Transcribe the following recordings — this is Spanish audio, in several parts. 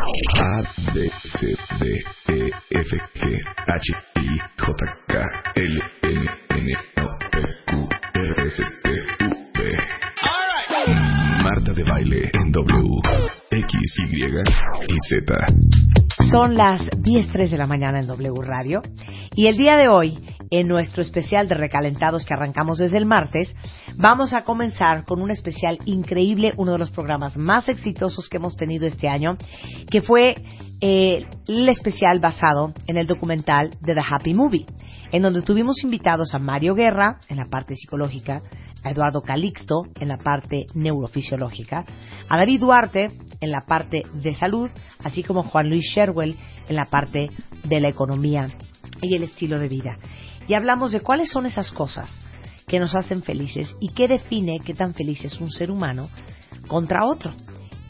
A, B, C, D, E, F, G, H, I, J, K, L, M, N, O, P, Q, R, S, T, U, V. Marta de baile en W, X, Y y Z. Son las 10.03 de la mañana en W Radio y el día de hoy, en nuestro especial de recalentados que arrancamos desde el martes, vamos a comenzar con un especial increíble, uno de los programas más exitosos que hemos tenido este año, que fue eh, el especial basado en el documental de The Happy Movie, en donde tuvimos invitados a Mario Guerra en la parte psicológica, a Eduardo Calixto en la parte neurofisiológica, a David Duarte en la parte de salud, así como Juan Luis Sherwell en la parte de la economía y el estilo de vida. Y hablamos de cuáles son esas cosas que nos hacen felices y qué define qué tan feliz es un ser humano contra otro.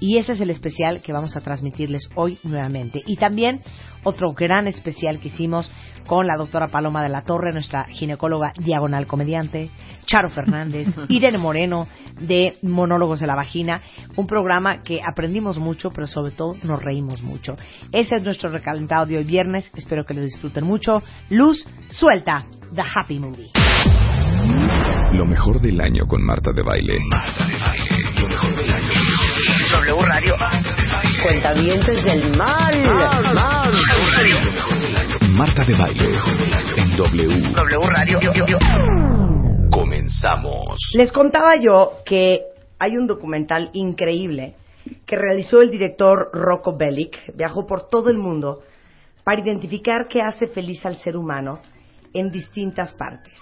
Y ese es el especial que vamos a transmitirles hoy nuevamente. Y también otro gran especial que hicimos con la doctora Paloma de la Torre, nuestra ginecóloga diagonal comediante, Charo Fernández, Irene Moreno de Monólogos de la Vagina, un programa que aprendimos mucho, pero sobre todo nos reímos mucho. Ese es nuestro recalentado de hoy viernes, espero que lo disfruten mucho. Luz, suelta, The Happy Movie. Lo mejor del año con Marta de baile. Marta de baile. Radio. Cuentavientes del mal. mal. Marta de baile en W. W Radio. Comenzamos. Les contaba yo que hay un documental increíble que realizó el director Rocco Bellic, viajó por todo el mundo para identificar qué hace feliz al ser humano en distintas partes.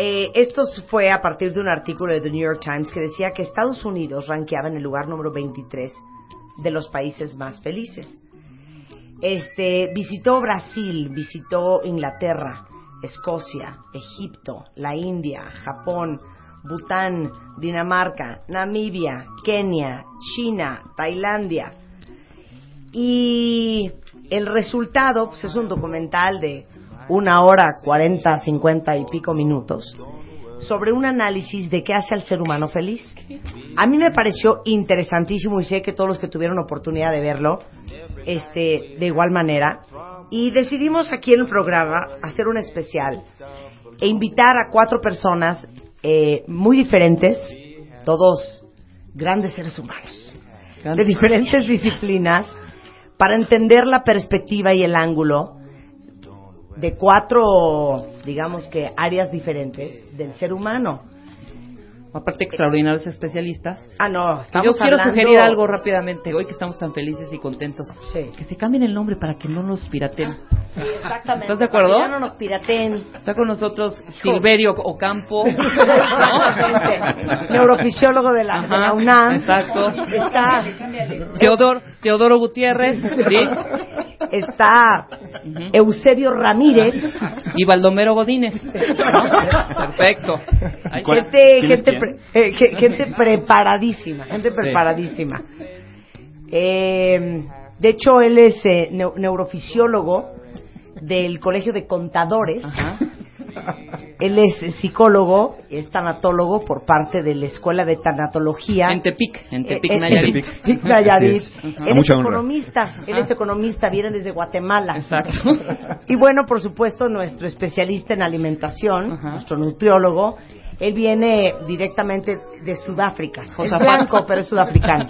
Eh, esto fue a partir de un artículo de The New York Times que decía que Estados Unidos ranqueaba en el lugar número 23 de los países más felices. Este, visitó Brasil, visitó Inglaterra, Escocia, Egipto, la India, Japón, Bután, Dinamarca, Namibia, Kenia, China, Tailandia. Y el resultado pues, es un documental de una hora, cuarenta, cincuenta y pico minutos sobre un análisis de qué hace al ser humano feliz. A mí me pareció interesantísimo y sé que todos los que tuvieron oportunidad de verlo, este, de igual manera, y decidimos aquí en el programa hacer un especial e invitar a cuatro personas eh, muy diferentes, todos grandes seres humanos, de diferentes disciplinas, para entender la perspectiva y el ángulo de cuatro, digamos que, áreas diferentes del ser humano. Aparte extraordinarios especialistas. Ah, no, estamos yo quiero hablando- sugerir algo rápidamente, hoy que estamos tan felices y contentos. Sí. Que se cambien el nombre para que no nos pirateen. Sí, exactamente. ¿Estás de acuerdo? Ya no nos pirateen. Está con nosotros Silverio Ocampo. Exactamente. Neurofisiólogo de la, de la Ajá, UNAM. exacto. Está, Teodoro, Teodoro Gutiérrez, ¿sí? está Eusebio Ramírez. Y Baldomero Godínez. Perfecto. Gente, gente, pre- eh, ge- gente preparadísima, gente preparadísima. Eh, de hecho, él es eh, neu- neurofisiólogo del Colegio de Contadores. Ajá. Él es psicólogo, es tanatólogo por parte de la Escuela de Tanatología. En Tepic, en Tepic, Eh, eh, Nayarit. en Tepic, Nayarit. Es. Él es economista, él es economista, viene desde Guatemala. Exacto. Y bueno, por supuesto, nuestro especialista en alimentación, Ajá. nuestro nutriólogo, él viene directamente de Sudáfrica. Es Josafat. blanco, pero es sudafricano.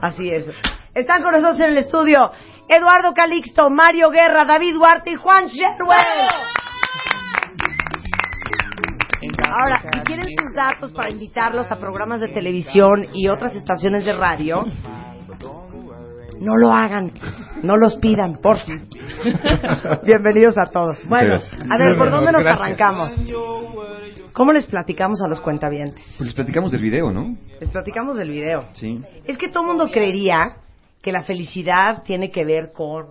Así es. Están con nosotros en el estudio Eduardo Calixto, Mario Guerra, David Duarte y Juan Sherwell. Ahora, si quieren sus datos para invitarlos a programas de televisión y otras estaciones de radio, no lo hagan, no los pidan, por favor. Bienvenidos a todos. Bueno, a ver, ¿por dónde nos arrancamos? ¿Cómo les platicamos a los cuentavientes? Pues les platicamos del video, ¿no? Les platicamos del video. Sí. Es que todo el mundo creería que la felicidad tiene que ver con,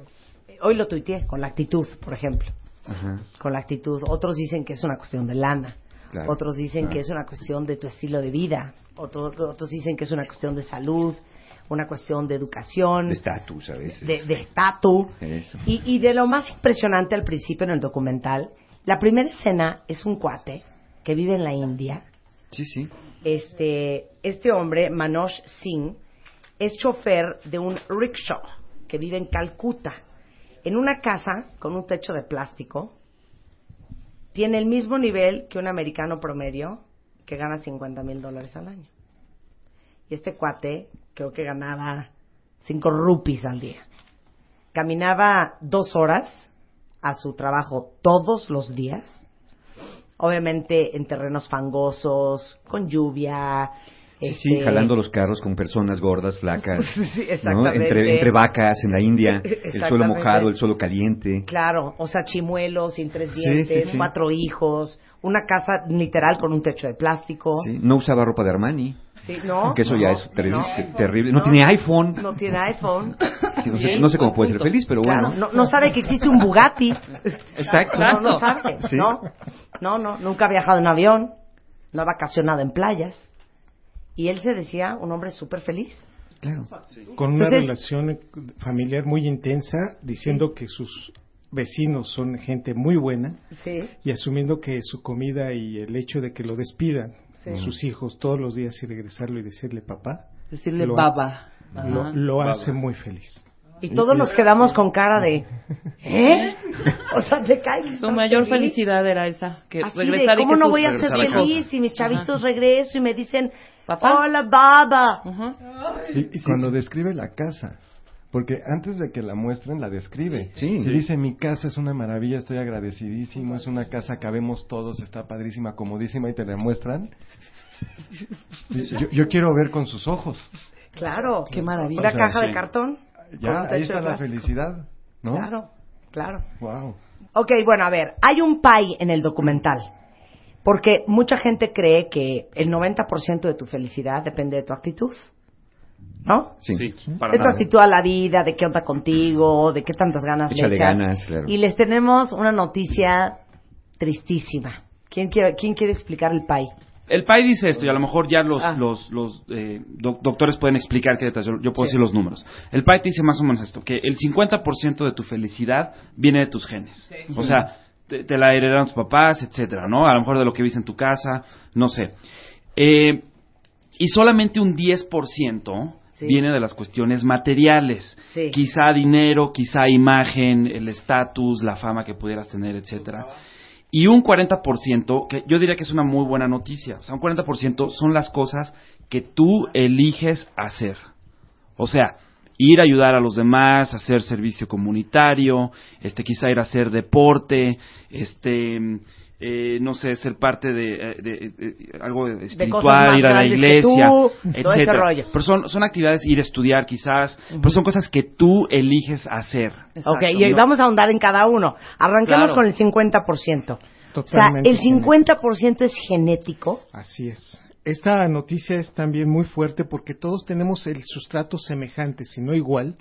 hoy lo tuiteé, con la actitud, por ejemplo, Ajá. con la actitud. Otros dicen que es una cuestión de lana. Claro, Otros dicen claro. que es una cuestión de tu estilo de vida. Otros, otros dicen que es una cuestión de salud, una cuestión de educación, De estatus a veces. de estatus. Y, y de lo más impresionante al principio en el documental, la primera escena es un cuate que vive en la India. Sí, sí. Este, este hombre, Manoj Singh, es chofer de un rickshaw que vive en Calcuta, en una casa con un techo de plástico. Tiene el mismo nivel que un americano promedio que gana 50 mil dólares al año. Y este cuate creo que ganaba 5 rupees al día. Caminaba dos horas a su trabajo todos los días. Obviamente en terrenos fangosos, con lluvia. Sí, este, sí, jalando los carros con personas gordas, flacas. Sí, ¿no? Entre, entre vacas en la India, el suelo mojado, el suelo caliente. Claro, o sea, chimuelos sin tres dientes, sí, cuatro hijos, una casa literal con un techo de plástico. Sí, No usaba ropa de Armani, Sí, ¿no? que eso no, ya es terrible. no, terrible. No, tiene iPhone. No tiene iPhone. Sí, no, sé, no sé cómo puede ser feliz, pero Claro, bueno. no, sabe que existe un Bugatti. Exacto. No, no sabe. Sí. No, no, nunca ha viajado en avión, no ha vacacionado en playas. Y él se decía un hombre súper feliz. Claro. con una Entonces- relación familiar muy intensa, diciendo que sus vecinos son gente muy buena Sí. y asumiendo que su comida y el hecho de que lo despidan Sí. sus hijos todos los días y regresarlo y decirle papá, Decirle Lo- baba. lo, Ajá. hace muy feliz. Y todos nos quedamos con cara de, ¿eh? O sea, te caes. Su mayor felicidad era esa, que Así de, regresar y ¿cómo que no voy a ser feliz si mis chavitos regreso y me dicen, ¿Papá? hola, baba? Y, y cuando describe la casa, porque antes de que la muestren, la describe. Sí. Y dice, mi casa es una maravilla, estoy agradecidísimo, es una casa, cabemos todos, está padrísima, comodísima, y te la muestran. Yo, yo quiero ver con sus ojos. Claro. Qué maravilla. O sea, caja de sí. cartón. Ya, ahí está la felicidad, ¿no? Claro, claro. Wow. Ok, bueno, a ver, hay un pay en el documental. Porque mucha gente cree que el 90% de tu felicidad depende de tu actitud. ¿No? Sí. de tu actitud a la vida, de qué onda contigo, de qué tantas ganas le echas. ganas, claro. Y les tenemos una noticia tristísima. ¿Quién quiere, quién quiere explicar el pay? El PAI dice esto y a lo mejor ya los, Ah. los, los eh, doc- doctores pueden explicar qué detalles. Yo, yo puedo decir los números. El PAI te dice más o menos esto, que el 50% de tu felicidad viene de tus genes. O sea, te, te la heredaron tus papás, etcétera, ¿no? A lo mejor de lo que viste en tu casa, no sé. Eh, y solamente un 10% Sí. viene de las cuestiones materiales. Sí. Quizá dinero, quizá imagen, el estatus, la fama que pudieras tener, etcétera. Y un 40%, que yo diría que es una muy buena noticia, o sea, un 40% son las cosas que tú eliges hacer. O sea, ir a ayudar a los demás, hacer servicio comunitario, este, quizá ir a hacer deporte, este, eh, no sé, ser parte de, eh, de- de algo espiritual, ir a la iglesia, tú, etcétera. Pero son, son actividades, ir a estudiar quizás, pero son cosas que tú eliges hacer. ok, y vamos a ahondar en cada uno. Arranquemos Claro. con el 50%. Totalmente o sea, el 50% es genético. Así es. Esta noticia es también muy fuerte porque todos tenemos el sustrato semejante, si no igual,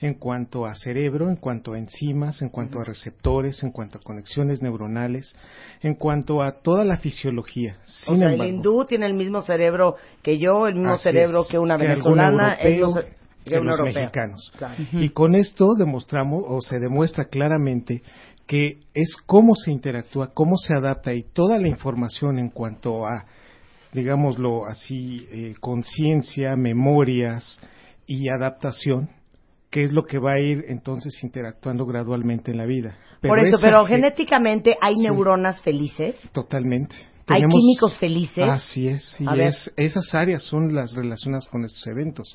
en cuanto a cerebro, en cuanto a enzimas, en cuanto a receptores, en cuanto a conexiones neuronales, en cuanto a toda la fisiología. o Sin sea, embargo, el hindú tiene el mismo cerebro que yo, el mismo cerebro es, que una venezolana, europeo, que que un los mexicanos. Claro. Y con esto demostramos o se demuestra claramente que es cómo se interactúa, cómo se adapta y toda la información en cuanto a, digámoslo así, eh, conciencia, memorias y adaptación, que es lo que va a ir entonces interactuando gradualmente en la vida. Por eso, esa pero ge- genéticamente hay Sí. neuronas felices. Totalmente. Hay químicos felices. Así es, y es- esas áreas son las relacionadas con estos eventos.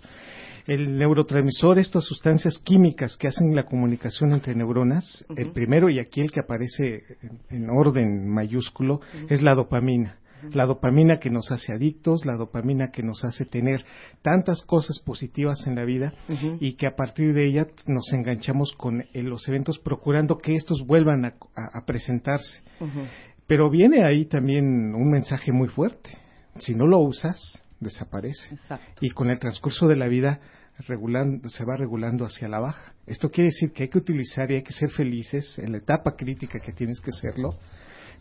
El neurotransmisor, estas sustancias químicas que hacen la comunicación entre neuronas, el primero y aquí el que aparece en, en orden mayúsculo es la dopamina. La dopamina que nos hace adictos, la dopamina que nos hace tener tantas cosas positivas en la vida y que a partir de ella nos enganchamos con eh, los eventos procurando que estos vuelvan a- a- a presentarse. Pero viene ahí también un mensaje muy fuerte. Si no lo usas, desaparece. Exacto. Y con el transcurso de la vida regulando, se va regulando hacia la baja. Esto quiere decir que hay que utilizar y hay que ser felices en la etapa crítica que tienes que serlo,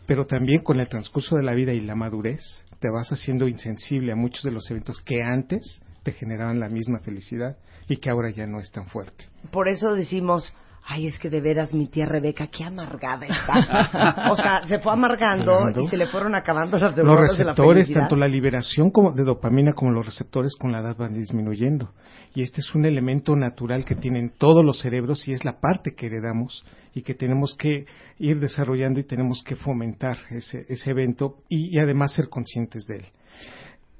pero también con el transcurso de la vida y la madurez te vas haciendo insensible a muchos de los eventos que antes te generaban la misma felicidad y que ahora ya no es tan fuerte. Por eso decimos, ay, es que de veras mi tía Rebeca, qué amargada está. o sea, se fue amargando Amargando. y se le fueron acabando las Los neuronas de la receptores, tanto la liberación como de dopamina como los receptores con la edad van disminuyendo. Y este es un elemento natural que tienen todos los cerebros y es la parte que heredamos y que tenemos que ir desarrollando y tenemos que fomentar ese, ese evento y, y además ser conscientes de él.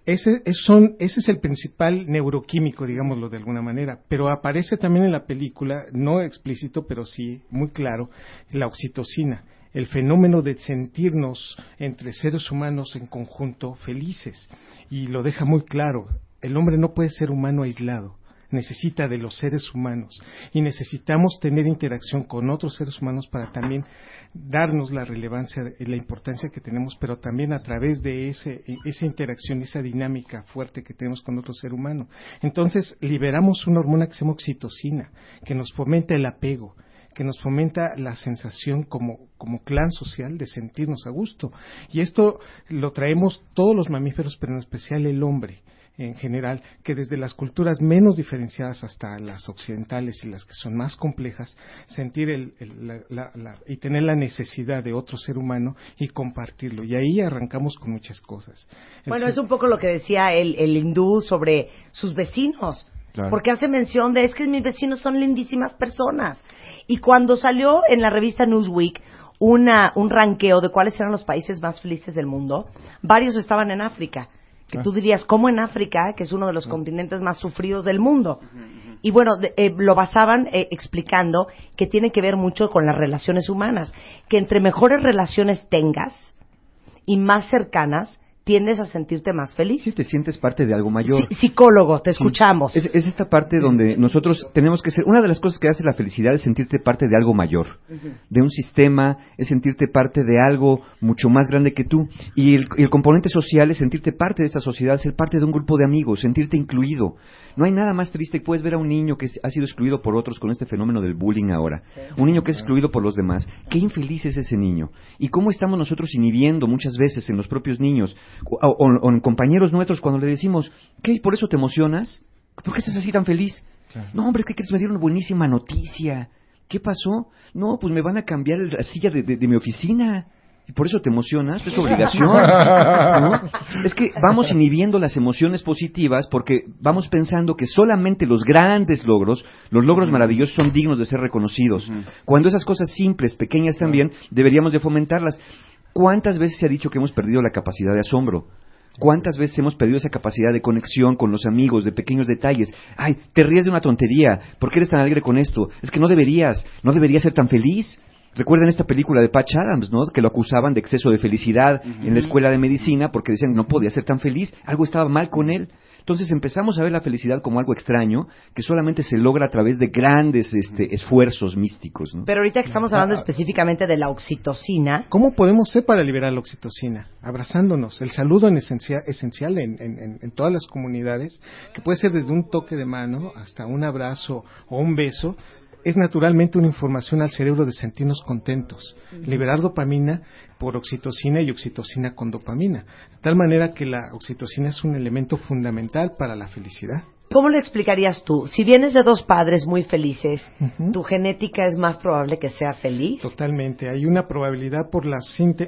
Ese es, son, ese es el principal neuroquímico, digámoslo de alguna manera, pero aparece también en la película, no explícito, pero sí muy claro, la oxitocina, el fenómeno de sentirnos entre seres humanos en conjunto felices. Y lo deja muy claro, el hombre no puede ser humano aislado, necesita de los seres humanos y necesitamos tener interacción con otros seres humanos para también darnos la relevancia y la importancia que tenemos, pero también a través de ese, esa interacción, esa dinámica fuerte que tenemos con otro ser humano. Entonces liberamos una hormona que se llama oxitocina, que nos fomenta el apego, que nos fomenta la sensación como, como clan social de sentirnos a gusto. Y esto lo traemos todos los mamíferos, pero en especial el hombre en general, que desde las culturas menos diferenciadas hasta las occidentales y las que son más complejas, sentir el, el- la- la- la- y tener la necesidad de otro ser humano y compartirlo. Y ahí arrancamos con muchas cosas. El Bueno, ser- es un poco lo que decía el, el hindú sobre sus vecinos. Claro. Porque hace mención de es que mis vecinos son lindísimas personas. Y cuando salió en la revista Newsweek una, un ranqueo de cuáles eran los países más felices del mundo, varios estaban en África. Que tú dirías, ¿cómo en África, que es uno de los continentes más sufridos del mundo? Y bueno, de- eh, lo basaban eh, explicando que tiene que ver mucho con las relaciones humanas. Que entre mejores relaciones tengas y más cercanas, tiendes a sentirte más feliz. Sí, te sientes parte de algo mayor. Sí, psicólogo, te Sí. escuchamos. Es, es esta parte donde nosotros tenemos que ser. Una de las cosas que hace la felicidad es sentirte parte de algo mayor, de un sistema, es sentirte parte de algo mucho más grande que tú. Y el, y el componente social es sentirte parte de esa sociedad, ser parte de un grupo de amigos, sentirte incluido. No hay nada más triste. Puedes ver a un niño que ha sido excluido por otros con este fenómeno del bullying ahora. Un niño que es excluido por los demás. Qué infeliz es ese niño. Y cómo estamos nosotros inhibiendo muchas veces en los propios niños o, o- compañeros nuestros cuando le decimos, ¿qué? ¿Por eso te emocionas? ¿Por qué estás así tan feliz? No, hombre, es que quieres me dieron una buenísima noticia. ¿Qué pasó? No, pues me van a cambiar la silla de, de- de mi oficina. Y por eso te emocionas, es obligación. ¿no? Es que vamos inhibiendo las emociones positivas porque vamos pensando que solamente los grandes logros, los logros maravillosos son dignos de ser reconocidos. Cuando esas cosas simples, pequeñas también, deberíamos de fomentarlas. ¿Cuántas veces se ha dicho que hemos perdido la capacidad de asombro? ¿Cuántas veces hemos perdido esa capacidad de conexión con los amigos, de pequeños detalles? Ay, te ríes de una tontería. ¿Por qué eres tan alegre con esto? Es que no deberías, no deberías ser tan feliz. Recuerden esta película de Patch Adams, ¿no? Que lo acusaban de exceso de felicidad en la escuela de medicina porque decían que no podía ser tan feliz, algo estaba mal con él. Entonces empezamos a ver la felicidad como algo extraño que solamente se logra a través de grandes este, esfuerzos místicos, ¿no? Pero ahorita que estamos hablando específicamente de la oxitocina, ¿Cómo podemos ser para liberar la oxitocina? Abrazándonos. El saludo en esencia- esencial en, en- en- en todas las comunidades, que puede ser desde un toque de mano hasta un abrazo o un beso, es naturalmente una información al cerebro de sentirnos contentos. Liberar dopamina por oxitocina y oxitocina con dopamina. De tal manera que la oxitocina es un elemento fundamental para la felicidad. ¿cómo le explicarías tú? Si vienes de dos padres muy felices. ¿tu genética es más probable que sea feliz? Totalmente. Hay una probabilidad por la,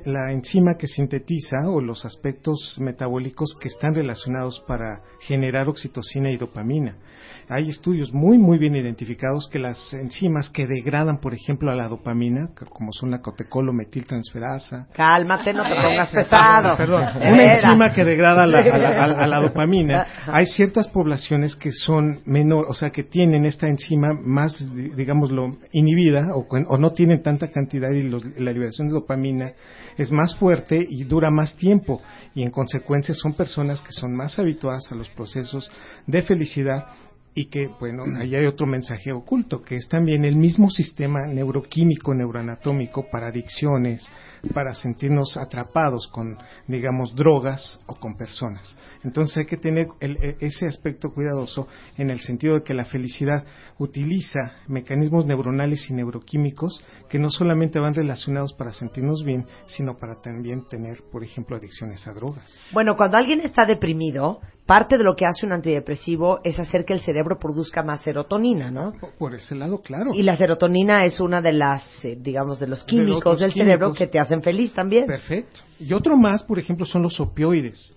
la enzima que sintetiza o los aspectos metabólicos que están relacionados para generar oxitocina y dopamina. Hay estudios muy, muy bien identificados que las enzimas que degradan, por ejemplo, a la dopamina, como son la cotecolmetiltransferasa, Cálmate, no te pongas pesado. Perdón, una enzima que degrada la- a, la, a la- a la dopamina. Hay ciertas poblaciones que son menor, o sea, que tienen esta enzima más, di- digámoslo, inhibida o, o no tienen tanta cantidad y los- la liberación de dopamina es más fuerte y dura más tiempo. Y en consecuencia son personas que son más habituadas a los procesos de felicidad y que, bueno, ahí hay otro mensaje oculto, que es también el mismo sistema neuroquímico, neuroanatómico para adicciones, para sentirnos atrapados con, digamos, drogas o con personas. Entonces hay que tener e, ese aspecto cuidadoso en el sentido de que la felicidad utiliza mecanismos neuronales y neuroquímicos que no solamente van relacionados para sentirnos bien, sino para también tener, por ejemplo, adicciones a drogas. Bueno, cuando alguien está deprimido, parte de lo que hace un antidepresivo es hacer que el cerebro produzca más serotonina, ¿no? Por ese lado, claro. Y la serotonina es una de las, eh, digamos, de los químicos del cerebro que te hacen feliz también. Perfecto. Y otro más, por ejemplo, son los opioides.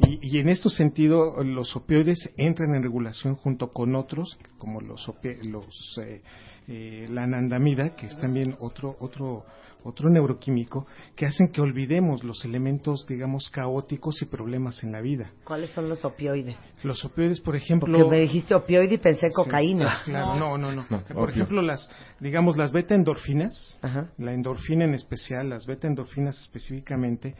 y, en este sentido, los opioides entran en regulación junto con otros, como los, los eh, eh, la anandamida, que es también otro, otro otro neuroquímico, que hacen que olvidemos los elementos, digamos, caóticos y problemas en la vida. ¿Cuáles son los opioides? Los opioides, por ejemplo... Porque me dijiste opioide y pensé cocaína. Claro, no, no, no. por ejemplo, las, digamos, las beta endorfinas, la endorfina en especial, las beta endorfinas específicamente,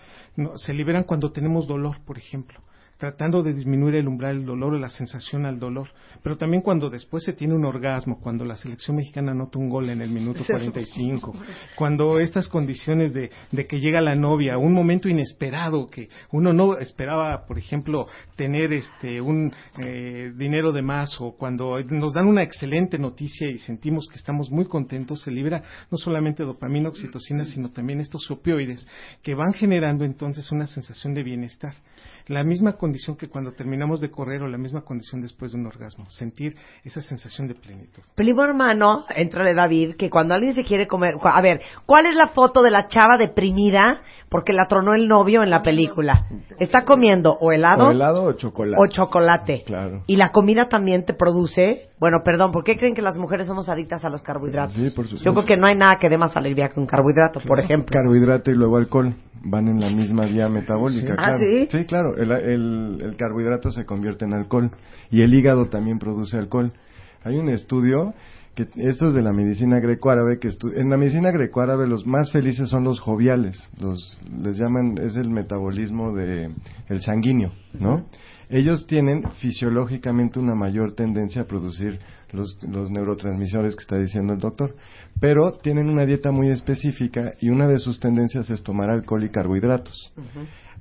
se liberan cuando tenemos dolor, por ejemplo tratando de disminuir el umbral del dolor o la sensación al dolor. Pero también cuando después se tiene un orgasmo, cuando la selección mexicana anota un gol en el minuto 45, cuando estas condiciones de, de que llega la novia, un momento inesperado que uno no esperaba, por ejemplo, tener este un eh, dinero de más o cuando nos dan una excelente noticia y sentimos que estamos muy contentos, se libera no solamente dopamina, oxitocina, sino también estos opioides que van generando entonces una sensación de bienestar la misma condición que cuando terminamos de correr o la misma condición después de un orgasmo, sentir esa sensación de plenitud. Primo hermano, entrale David, que cuando alguien se quiere comer, a ver, ¿cuál es la foto de la chava deprimida porque la tronó el novio en la película? Está comiendo o helado, o helado o chocolate. O chocolate. Claro. Y la comida también te produce, bueno, perdón, ¿por qué creen que las mujeres somos adictas a los carbohidratos? Sí, por supuesto. Yo creo que no hay nada que dé más alegría que un carbohidrato, por ejemplo. Carbohidrato y luego alcohol van en la misma vía metabólica. ¿Ah, claro. ¿sí? Sí, claro. El, el, el, carbohidrato se convierte en alcohol y el hígado también produce alcohol. Hay un estudio que esto es de la medicina grecoárabe que en la medicina grecoárabe los más felices son los joviales, los les llaman es el metabolismo de el sanguíneo, ¿no? Ellos tienen fisiológicamente una mayor tendencia a producir los, los neurotransmisores que está diciendo el doctor, pero tienen una dieta muy específica y una de sus tendencias es tomar alcohol y carbohidratos.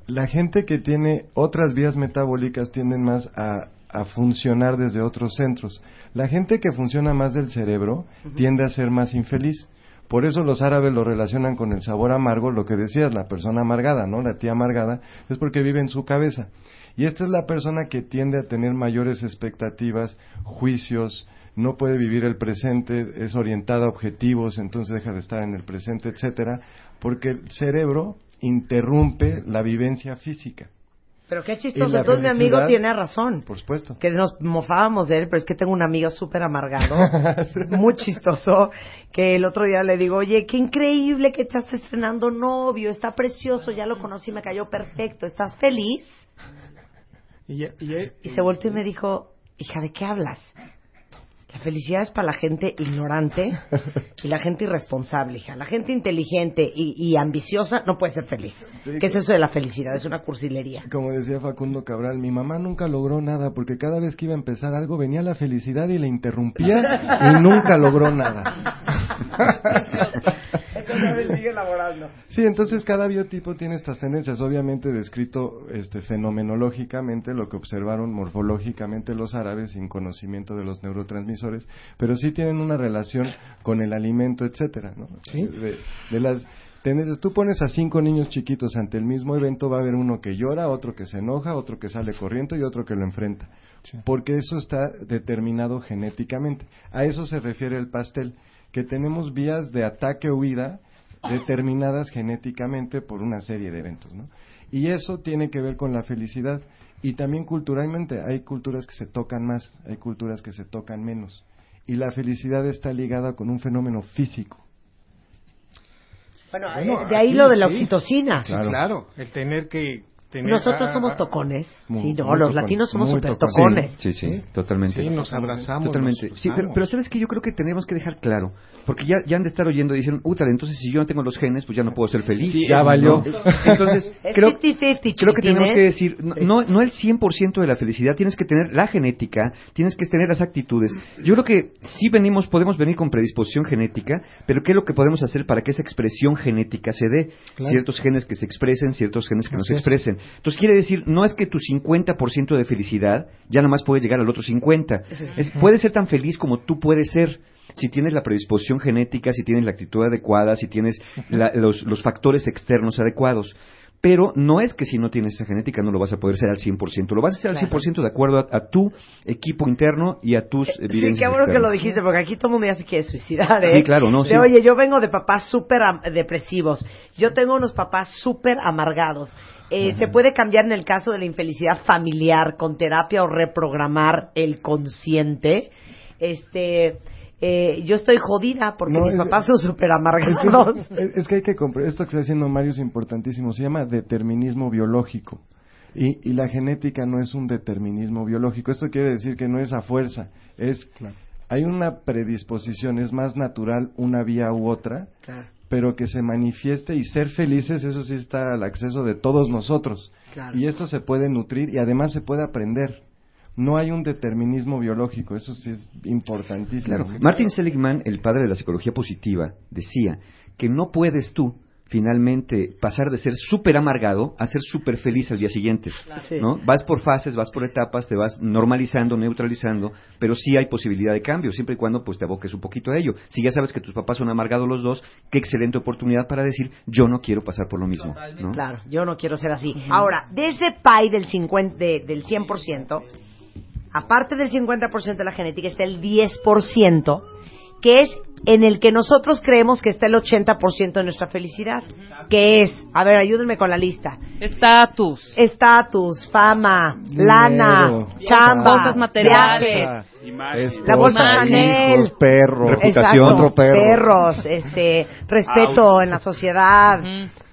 La gente que tiene otras vías metabólicas tienden más a, a, funcionar desde otros centros. La gente que funciona más del cerebro tiende a ser más infeliz. Por eso los árabes lo relacionan con el sabor amargo, lo que decías, la persona amargada, ¿no? La tía amargada, es porque vive en su cabeza. Y esta es la persona que tiende a tener mayores expectativas, juicios, no puede vivir el presente, es orientada a objetivos, entonces deja de estar en el presente, etcétera, porque el cerebro interrumpe la vivencia física. Pero qué chistoso, entonces mi amigo tiene razón. Por supuesto. Que nos mofábamos de él, pero es que tengo un amigo súper amargado, muy chistoso, que el otro día le digo, oye, qué increíble que estás estrenando novio, está precioso, ya lo conocí, me cayó perfecto, ¿estás feliz? Y, y se volteó y me dijo, hija, ¿de qué hablas? La felicidad es para la gente ignorante y la gente irresponsable, hija. La gente inteligente y, ambiciosa no puede ser feliz. ¿Qué es eso de la felicidad? Es una cursilería. Como decía Facundo Cabral, mi mamá nunca logró nada porque cada vez que iba a empezar algo venía la felicidad y le interrumpía y nunca logró nada. Sí, entonces cada biotipo tiene estas tendencias, obviamente descrito este, fenomenológicamente, lo que observaron morfológicamente los árabes sin conocimiento de los neurotransmisores, pero sí tienen una relación con el alimento, etcétera, ¿no? De, las tendencias, tú pones a cinco niños chiquitos ante el mismo evento, va a haber uno que llora, otro que se enoja, otro que sale corriendo y otro que lo enfrenta. Porque eso está determinado genéticamente. A eso se refiere el pastel que tenemos vías de ataque o huida determinadas genéticamente por una serie de eventos, ¿no? Y eso tiene que ver con la felicidad y también culturalmente hay culturas que se tocan más, hay culturas que se tocan menos y la felicidad está ligada con un fenómeno físico. Bueno, de ahí lo de la oxitocina. claro. el tener que tener- Nosotros somos tocones. muy- sí, no, los tocones, latinos somos muy súper tocones. Sí, sí, totalmente. Sí, nos abrazamos. Totalmente. nos Sí, pero, pero sabes que yo creo que tenemos que dejar claro, porque ya, ya han de estar oyendo y dicen, útale, entonces si yo no tengo los genes, pues ya no puedo ser feliz. Sí, ya valió. ¿no? Entonces, Es creo, 50-50, creo que tenemos que decir, no, no, no el 100% de la felicidad, tienes que tener la genética, tienes que tener las actitudes. Yo creo que sí venimos, podemos venir con predisposición genética, pero ¿qué es lo que podemos hacer para que esa expresión genética se dé? Claro. Ciertos genes que se expresen, ciertos genes que no se es. expresen. Entonces quiere decir, no es que tu 50% de felicidad ya nada más puedes llegar al otro 50. Es, puedes ser tan feliz como tú puedes ser. Si tienes la predisposición genética, si tienes la actitud adecuada, si tienes la- los, los factores externos adecuados. Pero no es que si no tienes esa genética no lo vas a poder ser al 100%. Lo vas a hacer al Claro. 100% de acuerdo a, a tu equipo interno y a tus Sí, evidencias qué bueno que lo dijiste, porque aquí todo el mundo ya se quiere suicidar, ¿eh? Sí, claro, no, De, sí. Oye, yo vengo de papás súper depresivos. Yo tengo unos papás súper amargados. Eh, ¿Se puede cambiar en el caso de la infelicidad familiar con terapia o reprogramar el consciente? Este, eh, yo estoy jodida porque No, mis es- papás son súper Es amargados. que, es- es que hay que comprender, esto que está diciendo Mario es importantísimo, se llama determinismo biológico. Y, y la genética no es un determinismo biológico, esto quiere decir que no es a fuerza, es, hay una predisposición, es más natural una vía u otra, Claro, pero que se manifieste y ser felices, eso sí está al acceso de todos nosotros. claro. Y esto se puede nutrir y además se puede aprender. No hay un determinismo biológico, eso sí es importantísimo. Claro. Martin Seligman, el padre de la psicología positiva, decía que no puedes tú finalmente pasar de ser súper amargado a ser súper feliz al día siguiente. ¿no? Vas por fases, vas por etapas, te vas normalizando, neutralizando, pero sí hay posibilidad de cambio, siempre y cuando pues te aboques un poquito a ello. Si ya sabes que tus papás son amargados los dos, qué excelente oportunidad para decir, yo no quiero pasar por lo mismo. ¿no? Claro, yo no quiero ser así. Ahora, de ese pie del, 50, de- del 100%, aparte del 50% de la genética, está el 10%, que es en el que nosotros creemos que está el 80% de nuestra felicidad. Que es, a ver, ayúdenme con la lista. Estatus. Estatus, fama, Dinero, lana, chamba, cosas materiales. Imagen. La bolsa Imagen. Chanel. hijos, perro, Reputación. Exacto, otro perro. perros, este, respeto en la sociedad,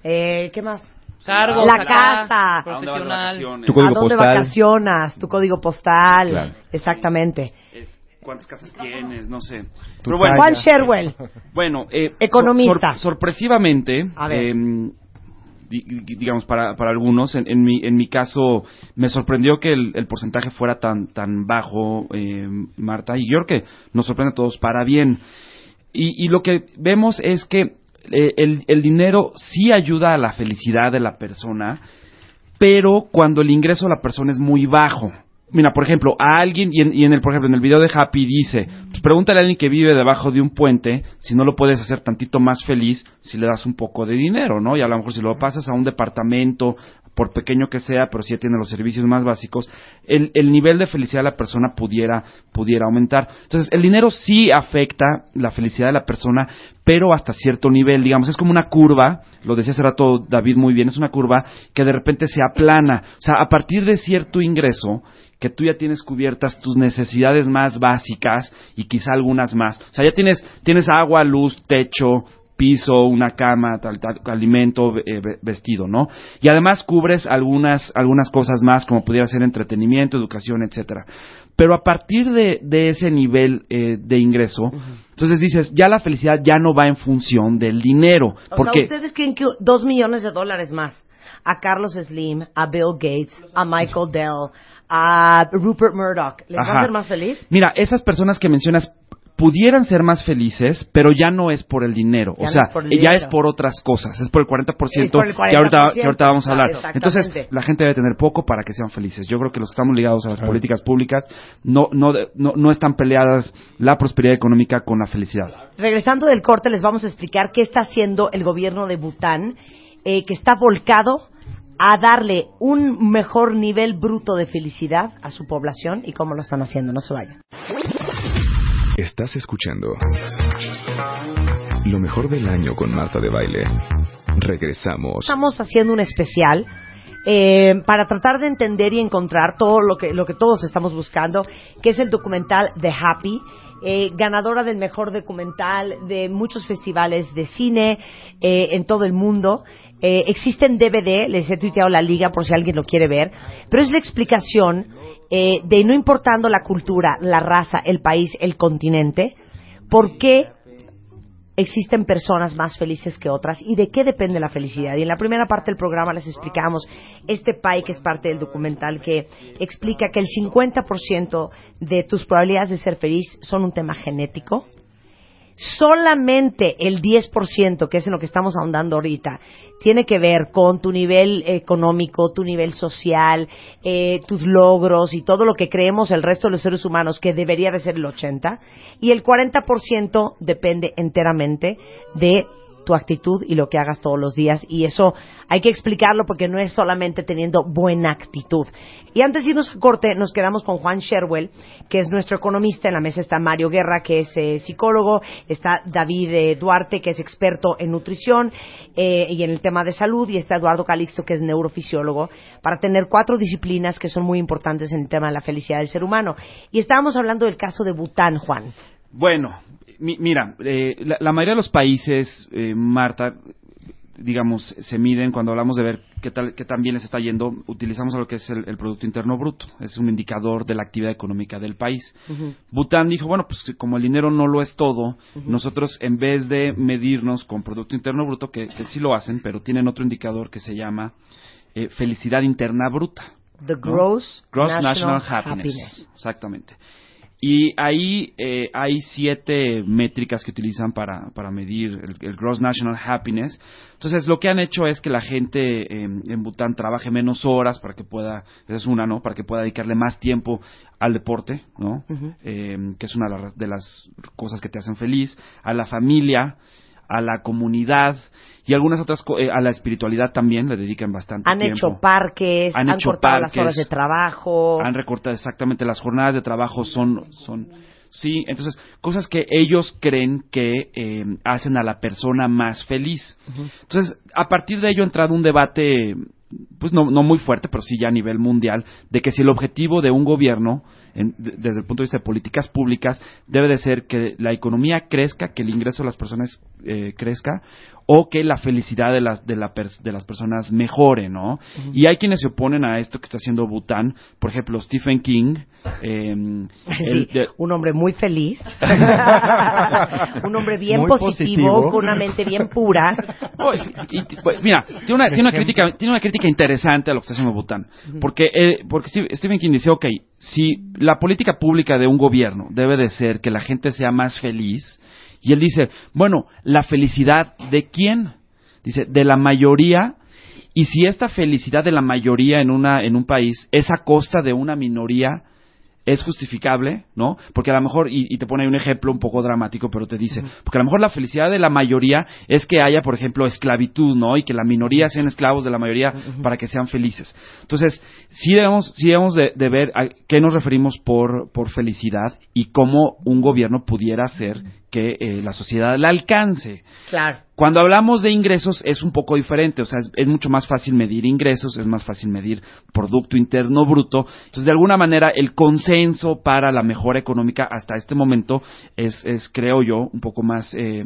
eh, ¿qué más? Cargos La casa. Tu código ¿A dónde postal. vacacionas? Tu código postal. Claro. Exactamente. Es- ¿Cuántas casas tienes? No sé. Pero bueno, Juan Sherwell. Bueno, eh, Economista. sor- sorpresivamente, A ver. em, di- di- digamos para, para algunos, en, en mi, en mi caso me sorprendió que el, el porcentaje fuera tan tan bajo, em, Marta, y yo creo que nos sorprende a todos para bien. Y, y lo que vemos es que eh, el, el dinero sí ayuda a la felicidad de la persona, pero cuando el ingreso de la persona es muy bajo. Mira, por ejemplo, a alguien, y en, y en el, por ejemplo, en el video de Happy dice, pues pregúntale a alguien que vive debajo de un puente si no lo puedes hacer tantito más feliz si le das un poco de dinero, ¿no? Y a lo mejor si lo pasas a un departamento, por pequeño que sea, pero si ya tiene los servicios más básicos, el, el nivel de felicidad de la persona pudiera, pudiera aumentar. Entonces, el dinero sí afecta la felicidad de la persona, pero hasta cierto nivel, digamos, es como una curva, lo decía hace rato David muy bien, es una curva que de repente se aplana. O sea, a partir de cierto ingreso, que tú ya tienes cubiertas tus necesidades más básicas y quizá algunas más. O sea, ya tienes, tienes agua, luz, techo, piso, una cama, tal, tal, alimento, eh, ve- vestido, ¿no? Y además cubres algunas, algunas cosas más, como pudiera ser entretenimiento, educación, etcétera. Pero a partir de, de ese nivel eh, de ingreso, entonces dices, ya la felicidad ya no va en función del dinero. O porque sea, ¿ustedes creen que dos millones de dólares más a Carlos Slim, a Bill Gates, a Michael Dell, a Rupert Murdoch, les va a hacer más feliz? Mira, esas personas que mencionas pudieran ser más felices, pero ya no es por el dinero. Ya o no sea, es ya es por otras cosas. Es por el 40%, Es por el Que, ahorita, 40%, que ahorita vamos a hablar. Entonces, la gente debe tener poco para que sean felices. Yo creo que los que estamos ligados a las políticas públicas no, no, no, no están peleadas la prosperidad económica con la felicidad. Regresando del corte, les vamos a explicar qué está haciendo el gobierno de Bután, eh, que está volcado a darle un mejor nivel bruto de felicidad a su población y cómo lo están haciendo. No se vayan. Estás escuchando lo mejor del año con Marta de Baile. Regresamos. Estamos haciendo un especial eh, para tratar de entender y encontrar todo lo que, lo que todos estamos buscando, que es el documental The Happy. eh, ganadora del mejor documental de muchos festivales de cine eh, en todo el mundo. Eh, existe en DVD, les he tuiteado la liga por si alguien lo quiere ver, pero es la explicación eh, de no importando la cultura, la raza, el país, el continente, por qué existen personas más felices que otras y de qué depende la felicidad. Y en la primera parte del programa les explicamos este PAI que es parte del documental que explica que el 50% de tus probabilidades de ser feliz son un tema genético. Solamente el 10%, que es en lo que estamos ahondando ahorita, tiene que ver con tu nivel económico, tu nivel social, eh, tus logros y todo lo que creemos el resto de los seres humanos que debería de ser el 80 y el 40% depende enteramente de tu actitud y lo que hagas todos los días y eso hay que explicarlo porque no es solamente teniendo buena actitud. Y antes de irnos a corte nos quedamos con Juan Sherwell, que es nuestro economista, en la mesa está Mario Guerra, que es eh, psicólogo, está David eh, Duarte, que es experto en nutrición eh, y en el tema de salud, y está Eduardo Calixto, que es neurofisiólogo, para tener cuatro disciplinas que son muy importantes en el tema de la felicidad del ser humano. Y estábamos hablando del caso de Bután, Juan. Bueno, mi- mira, eh, la, la mayoría de los países, eh, Marta, digamos, se miden cuando hablamos de ver qué tal, qué tan bien les está yendo, utilizamos lo que es el, el Producto Interno Bruto. Es un indicador de la actividad económica del país. Bután dijo, bueno, pues como el dinero no lo es todo, nosotros en vez de medirnos con Producto Interno Bruto, que, que sí lo hacen, pero tienen otro indicador que se llama eh, felicidad interna bruta. The ¿no? Gross, Gross National, National, Happiness. Happiness. Exactamente. Y ahí eh, hay siete métricas que utilizan para, para medir el, el Gross National Happiness. Entonces, lo que han hecho es que la gente eh, en Bután trabaje menos horas para que pueda, esa es una, ¿no? Para que pueda dedicarle más tiempo al deporte, ¿no? Eh, que es una de las cosas que te hacen feliz, a la familia, a la comunidad y algunas otras, eh, a la espiritualidad también le dedican bastante Han tiempo. hecho parques, Han han, hecho cortado las horas de trabajo. han recortado exactamente las jornadas de trabajo son son sí entonces cosas que ellos creen que eh, hacen a la persona más feliz entonces a partir de ello ha entrado un debate pues no, no muy fuerte pero sí ya a nivel mundial de que si el objetivo de un gobierno en- de- desde el punto de vista de políticas públicas debe de ser que la economía crezca que el ingreso de las personas eh, crezca o que la felicidad de las de, la pers- de las personas mejore no y hay quienes se oponen a esto que está haciendo Bután por ejemplo Stephen King eh, Sí, el de- un hombre muy feliz, un hombre bien Muy positivo, positivo. con una mente bien pura. Y- y- pues, mira, tiene una, tiene una crítica, tiene una crítica interesante a lo que está haciendo Bután, porque eh, porque Steve- Stephen King dice, ok, si la política pública de un gobierno debe de ser que la gente sea más feliz, y él dice, bueno, la felicidad de quién? Dice, de la mayoría. Y si esta felicidad de la mayoría en una en un país es a costa de una minoría, es justificable, ¿no? Porque a lo mejor, y, y te pone ahí un ejemplo un poco dramático, pero te dice, porque a lo mejor la felicidad de la mayoría es que haya, por ejemplo, esclavitud, ¿no? Y que la minoría sean esclavos de la mayoría para que sean felices. Entonces, sí debemos, sí debemos de, de ver a qué nos referimos por, por felicidad y cómo un gobierno pudiera hacer que eh, la sociedad la alcance. Claro. Cuando hablamos de ingresos es un poco diferente, o sea, es, es mucho más fácil medir ingresos, es más fácil medir Producto Interno Bruto. Entonces, de alguna manera, el consenso para la mejora económica hasta este momento es, es creo yo, un poco más... eh,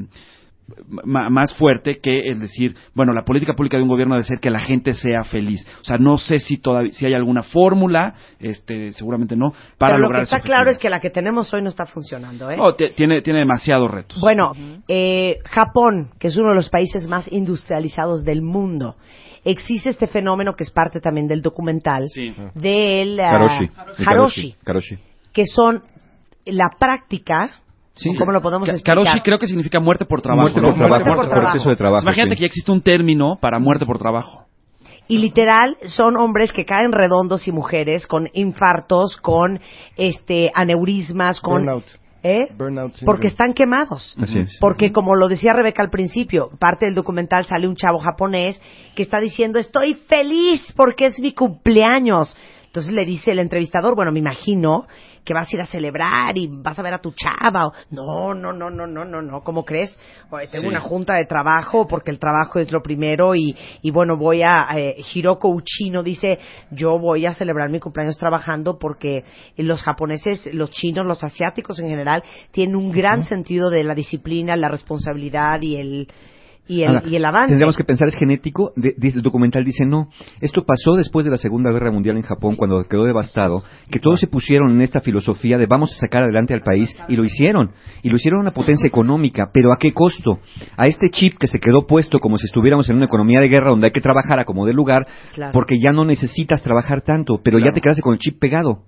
más fuerte que es decir, bueno, la política pública de un gobierno debe ser que la gente sea feliz. O sea, no sé si todavía si hay alguna fórmula, este, seguramente no, para Pero lo lograr que está claro es que la que tenemos hoy no está funcionando, ¿eh? No, ti- tiene tiene demasiados retos. Bueno, eh, Japón, que es uno de los países más industrializados del mundo, existe este fenómeno que es parte también del documental Sí. del Karoshi. Haroshi, Karoshi. que son la práctica, Sí. ¿cómo lo podemos explicar? Karoshi creo que significa muerte por trabajo. Muerte ¿no? por trabajo, Muerte por por trabajo. exceso de trabajo. Imagínate sí. que ya existe un término para muerte por trabajo. Y literal son hombres que caen redondos y mujeres con infartos, con este aneurismas, con Burnout. ¿eh? Porque están quemados. Así es. Porque como lo decía Rebeca al principio, parte del documental sale un chavo japonés que está diciendo, estoy feliz porque es mi cumpleaños. Entonces le dice el entrevistador, bueno, me imagino que vas a ir a celebrar y vas a ver a tu chava. O, no, no, no, no, no, no, no, ¿cómo crees? Oye, tengo Sí. una junta de trabajo porque el trabajo es lo primero y, y bueno, voy a... Eh, Hiroko Uchino dice, yo voy a celebrar mi cumpleaños trabajando porque los japoneses, los chinos, los asiáticos en general, tienen un gran sentido de la disciplina, la responsabilidad y el Y el, Ahora, y el avance. Tendríamos que pensar, ¿es genético? De- el documental dice no. Esto pasó después de la Segunda Guerra Mundial en Japón, cuando quedó devastado, que todos se pusieron en esta filosofía de vamos a sacar adelante al país, y lo hicieron. Y lo hicieron una potencia económica, pero ¿a qué costo? A este chip que se quedó puesto como si estuviéramos en una economía de guerra donde hay que trabajar a como de lugar, Claro. porque ya no necesitas trabajar tanto, pero ya te quedaste con el chip pegado.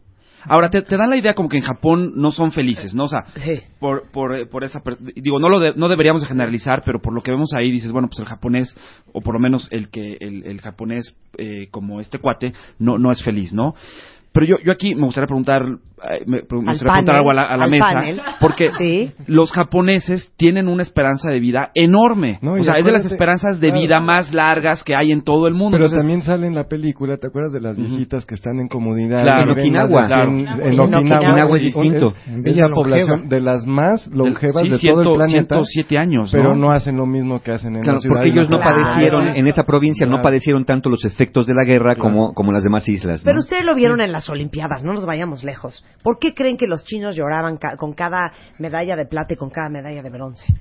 Ahora, te, te dan la idea como que en Japón no son felices, ¿no? O sea, Sí. por, por, eh, por esa... Digo, no, lo de- no deberíamos de generalizar, pero por lo que vemos ahí dices, bueno, pues el japonés, o por lo menos el que el, el japonés eh, como este cuate, no, no es feliz, ¿no? Pero yo, yo aquí me gustaría preguntar, eh, me, me gustaría preguntar panel, algo a la, a la mesa, panel. porque Sí. los japoneses tienen una esperanza de vida enorme. No, o sea, es de las esperanzas de claro. vida más largas que hay en todo el mundo. Pero Entonces, también sale en la película, ¿te acuerdas de las viejitas que están en comunidad? Claro. En de Okinawa. 100 Claro. En En Okinawa, es distinto. Es, de la población de las más longevas sí, de ciento- todo el planeta. 107 años, ¿no? Pero no hacen lo mismo que hacen en Claro, la ciudad. porque ellos no Claro. padecieron, en esa provincia no padecieron tanto los efectos de la guerra como, como las demás islas. Pero ustedes lo vieron en las Olimpiadas, no nos vayamos lejos. ¿Por qué creen que los chinos lloraban ca- con cada medalla de plata y con cada medalla de bronce?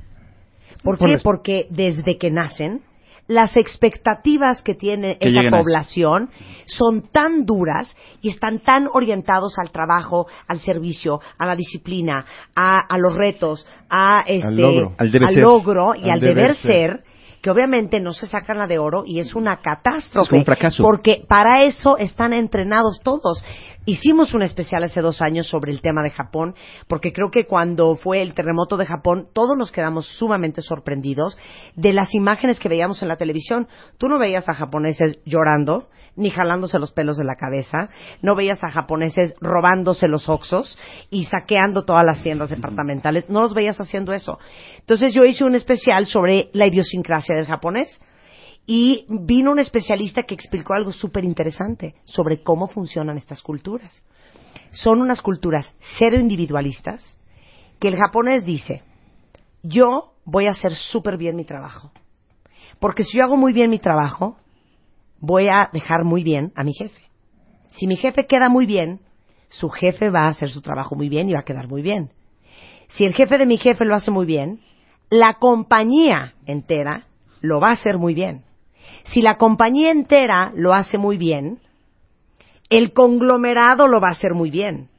¿Por qué? las- Porque desde que nacen, las expectativas que tiene Que esa población son tan duras y están tan orientados al trabajo, al servicio, a la disciplina, a, a los retos, a este, logro. Al logro y al, Al deber, deber ser, ser. Que obviamente no se sacan la de oro y es una catástrofe. Es un fracaso. Porque para eso están entrenados todos. Hicimos un especial hace dos años sobre el tema de Japón, porque creo que cuando fue el terremoto de Japón, todos nos quedamos sumamente sorprendidos de las imágenes que veíamos en la televisión. Tú no veías a japoneses llorando, ni jalándose los pelos de la cabeza, no veías a japoneses robándose los oxos y saqueando todas las tiendas departamentales, no los veías haciendo eso. Entonces yo hice un especial sobre la idiosincrasia del japonés y vino un especialista que explicó algo súper interesante sobre cómo funcionan estas culturas. Son unas culturas cero individualistas que el japonés dice, yo voy a hacer súper bien mi trabajo. Porque si yo hago muy bien mi trabajo, voy a dejar muy bien a mi jefe. Si mi jefe queda muy bien, su jefe va a hacer su trabajo muy bien y va a quedar muy bien. Si el jefe de mi jefe lo hace muy bien, la compañía entera lo va a hacer muy bien. Si la compañía entera lo hace muy bien, el conglomerado lo va a hacer muy bien.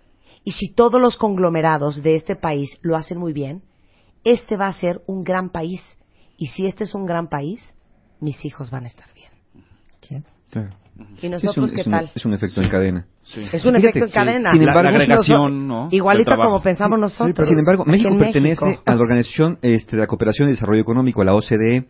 Y si todos los conglomerados de este país lo hacen muy bien, este va a ser un gran país. Y si este es un gran país, mis hijos van a estar bien. Claro. ¿Y Sí, es, nosotros un, qué es un- tal? es un efecto en cadena. Sí. Es un Fíjate, efecto en sí. cadena. Sin embargo, la agregación, ¿no? Igualito como pensamos nosotros. Sin embargo, México en pertenece México. a la Organización este, de la Cooperación y Desarrollo Económico, a la OCDE.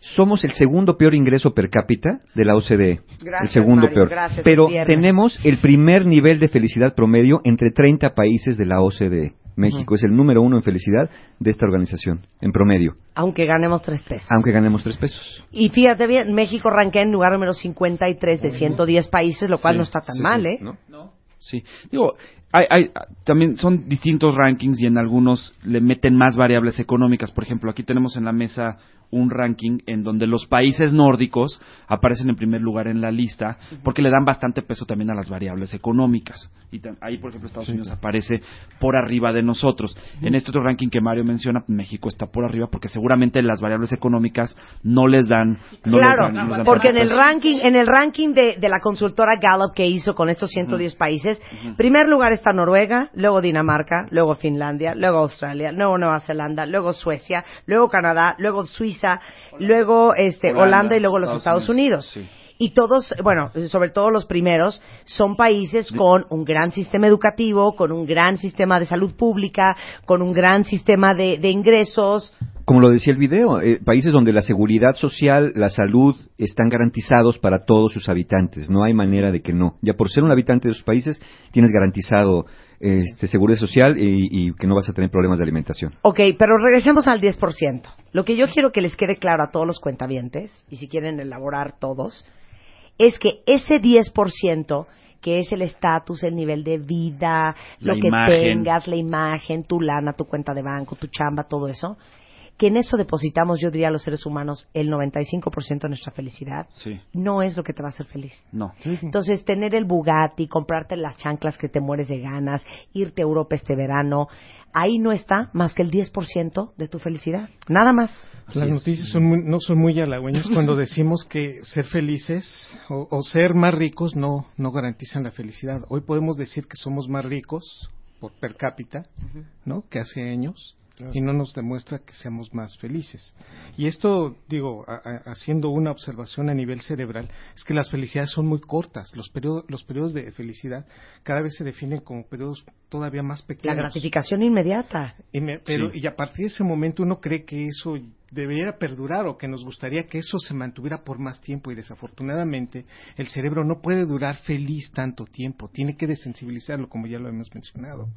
Somos el segundo peor ingreso per cápita de la OCDE. Gracias, el segundo Mario, peor. gracias, Pero tenemos el primer nivel de felicidad promedio entre 30 países de la OCDE. México es el número uno en felicidad de esta organización, en promedio, Aunque ganemos tres pesos. aunque ganemos tres pesos. Y fíjate bien, México ranquea en lugar número 53 de 110 países, lo cual Sí, no está tan sí, mal, sí, ¿eh? ¿no? Sí, digo, hay, hay, también son distintos rankings y en algunos le meten más variables económicas. Por ejemplo, aquí tenemos en la mesa un ranking en donde los países nórdicos aparecen en primer lugar en la lista porque le dan bastante peso también a las variables económicas. Y ahí, por ejemplo, Estados Unidos aparece por arriba de nosotros. En este otro ranking que Mario menciona, México está por arriba porque seguramente las variables económicas no les dan. No les claro, dan- no les dan porque en el ranking, en el ranking de, de la consultora Gallup que hizo con estos 110 países, primer lugar está Noruega, luego Dinamarca, luego Finlandia, luego Australia, luego Nueva Zelanda, luego Suecia, luego Canadá, luego Suiza, luego este Holanda, Holanda, y luego los Estados Estados Unidos. Unidos, sí. Y todos, bueno, sobre todo los primeros, son países con un gran sistema educativo, con un gran sistema de salud pública, con un gran sistema de, de ingresos. Como lo decía el video, eh, países donde la seguridad social, la salud están garantizados para todos sus habitantes. No hay manera de que no. Ya por ser un habitante de esos países, tienes garantizado este, seguridad social y, y que no vas a tener problemas de alimentación. Ok, pero regresemos al 10%. Lo que yo quiero que les quede claro a todos los cuentavientes, y si quieren elaborar todos, es que ese 10% que es el estatus, el nivel de vida, La lo que imagen. tengas, la imagen, tu lana, tu cuenta de banco, tu chamba, todo eso, que en eso depositamos, yo diría, los seres humanos, el 95% de nuestra felicidad, Sí. no es lo que te va a hacer feliz. No. Entonces, tener el Bugatti, comprarte las chanclas que te mueres de ganas, irte a Europa este verano, ahí no está más que el 10% de tu felicidad. Nada más. Las noticias son muy- no son muy halagüeñas cuando decimos que ser felices o, o ser más ricos no, no garantizan la felicidad. Hoy podemos decir que somos más ricos por per cápita, ¿no? Que hace años y no nos demuestra que seamos más felices. Y esto, digo, a- a- haciendo una observación a nivel cerebral, es que las felicidades son muy cortas. Los periodos, los periodos de felicidad cada vez se definen como periodos todavía más La pequeños. gratificación inmediata. Y, me- pero, Sí. y a partir de ese momento uno cree que eso debería perdurar o que nos gustaría que eso se mantuviera por más tiempo y desafortunadamente el cerebro no puede durar feliz tanto tiempo, tiene que desensibilizarlo como ya lo hemos mencionado.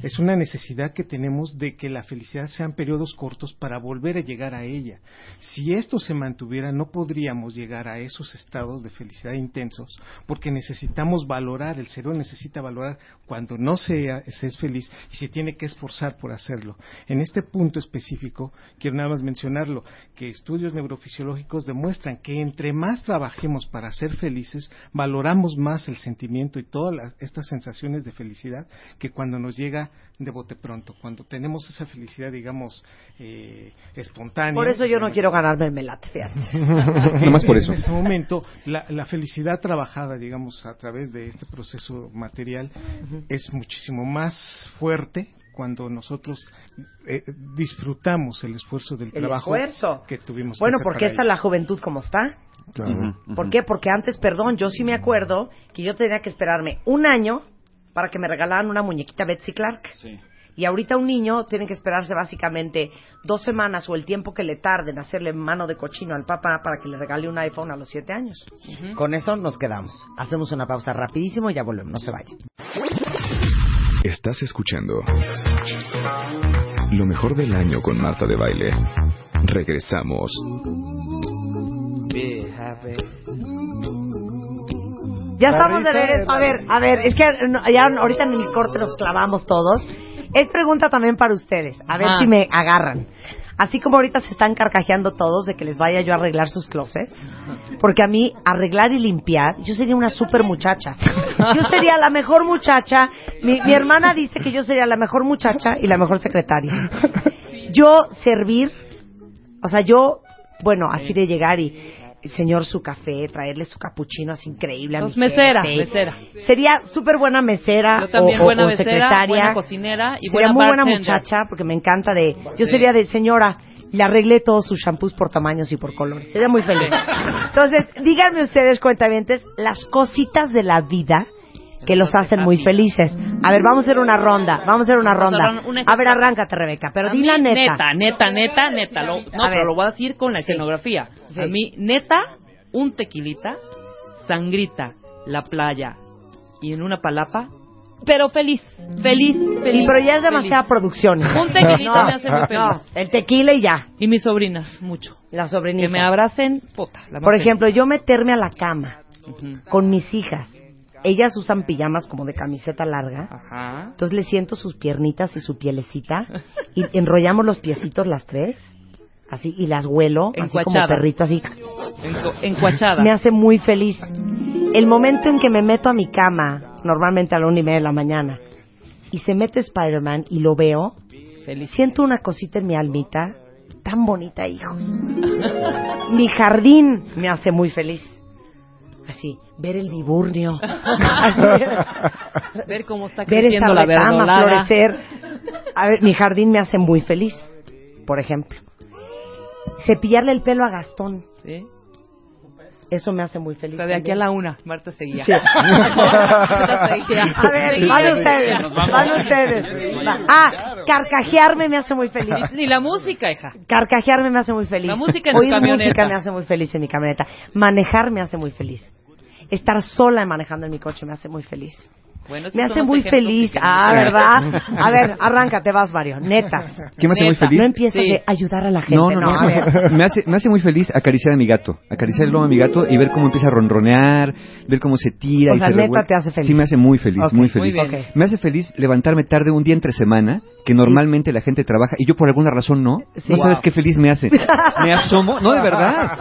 Es una necesidad que tenemos de que la felicidad sean periodos cortos para volver a llegar a ella. Si esto se mantuviera no podríamos llegar a esos estados de felicidad intensos porque necesitamos valorar, el cerebro necesita valorar cuando no se, se es feliz y se tiene que esforzar por hacerlo. En este punto específico, quiero nada más mencionarlo, que estudios neurofisiológicos demuestran que entre más trabajemos para ser felices, valoramos más el sentimiento y todas las- estas sensaciones de felicidad que cuando nos llega de bote pronto, cuando tenemos esa felicidad, digamos, eh, espontánea. Por eso yo no quiero ganarme el melate, fíjate. Nada más por eso. En ese momento, la, la felicidad trabajada, digamos, a través de este proceso material es muchísimo más fuerte cuando nosotros eh, disfrutamos el esfuerzo del El trabajo esfuerzo. que tuvimos. Bueno, que hacer porque ello. la juventud como está. Claro. ¿Por qué? Porque antes, perdón, yo sí me acuerdo que yo tenía que esperarme un año para que me regalaran una muñequita Betsy Clark. Sí. Y ahorita un niño tiene que esperarse básicamente dos semanas o el tiempo que le tarde en hacerle mano de cochino al papá para que le regale un iPhone a los siete años. Con eso nos quedamos. Hacemos una pausa rapidísimo y ya volvemos. No se vayan. Estás escuchando lo mejor del año con Marta de Baile. Regresamos. Ya estamos de regreso. A ver, a ver, es que ya ahorita en el corte nos clavamos todos. Es pregunta también para ustedes. A ver Ajá. si me agarran. Así como ahorita se están carcajeando todos de que les vaya yo a arreglar sus closets. Porque a mí, arreglar y limpiar, yo sería una super muchacha. Yo sería la mejor muchacha. Mi, mi hermana dice que yo sería la mejor muchacha y la mejor secretaria. Yo servir, o sea, yo, bueno, así de llegar y, señor, su café, traerle su capuchino así increíble a Entonces, mi mesera, jefe. mesera. Sería súper buena mesera Yo también, o, o- buena o mesera, secretaria. buena cocinera y sería buena muy buena muchacha porque me encanta de... Yo sería de señora, le arreglé todos sus shampoos por tamaños y por colores. Sería muy feliz. Entonces, díganme ustedes, cuentavientes, las cositas de la vida que los hacen muy felices. A ver, vamos a hacer una ronda, vamos a hacer una ronda. A ver, arráncate, Rebeca, pero di la neta. Neta, neta, neta, neta. Lo- no, pero lo voy a decir con la escenografía. A mí, neta, un tequilita, sangrita, la playa y en una palapa, pero feliz, feliz, feliz. Sí, pero ya es demasiada feliz. producción. Un tequilita me hace muy feliz. No, el tequila y ya. Y mis sobrinas, mucho. La sobrinita. Que me abracen, puta. la Por feliz. ejemplo, yo meterme a la cama con mis hijas. Ellas usan pijamas como de camiseta larga. Ajá. Entonces le siento sus piernitas y su pielecita y enrollamos los piecitos las tres, así y las huelo, así como perrito así. Encuachada. Me hace muy feliz. El momento en que me meto a mi cama, normalmente a la una y media de la mañana, y se mete Spider-Man y lo veo, Feliz. siento una cosita en mi almita tan bonita, hijos. mi jardín me hace muy feliz. Así, ver el viburnio. Así. Ver cómo está ver creciendo esta la retama verdolaga. florecer. A ver, mi jardín me hace muy feliz, por ejemplo. Cepillarle el pelo a Gastón, Sí. Eso me hace muy O feliz. sea, de aquí a la una, Marta seguía. Sí. Seguía. A ver, van ustedes, van ustedes. Va. Ah, carcajearme me hace muy feliz. Ni la música, hija. Carcajearme me hace muy feliz. La música en tu Oír camioneta. música me hace muy feliz en mi camioneta. Manejar me hace muy feliz. Estar sola manejando en mi coche me hace muy feliz. Bueno, esos Me hace muy feliz. Ah. ¿verdad? A ver, arráncate, vas, Mario. Netas. ¿Qué me hace muy Neta. feliz? No empieces Sí. de ayudar a la gente. No, no, no. a ver. Me hace, me hace muy feliz acariciar a mi gato. Acariciar el lomo a mi gato y ver cómo empieza a ronronear, ver cómo se tira O y sea, se neta revuelve. te hace feliz. Sí, me hace muy feliz, muy muy feliz. Me hace feliz levantarme tarde un día entre semana, que normalmente la gente trabaja y yo por alguna razón no. Sí. No sabes qué feliz me hace. Me asomo, no de verdad.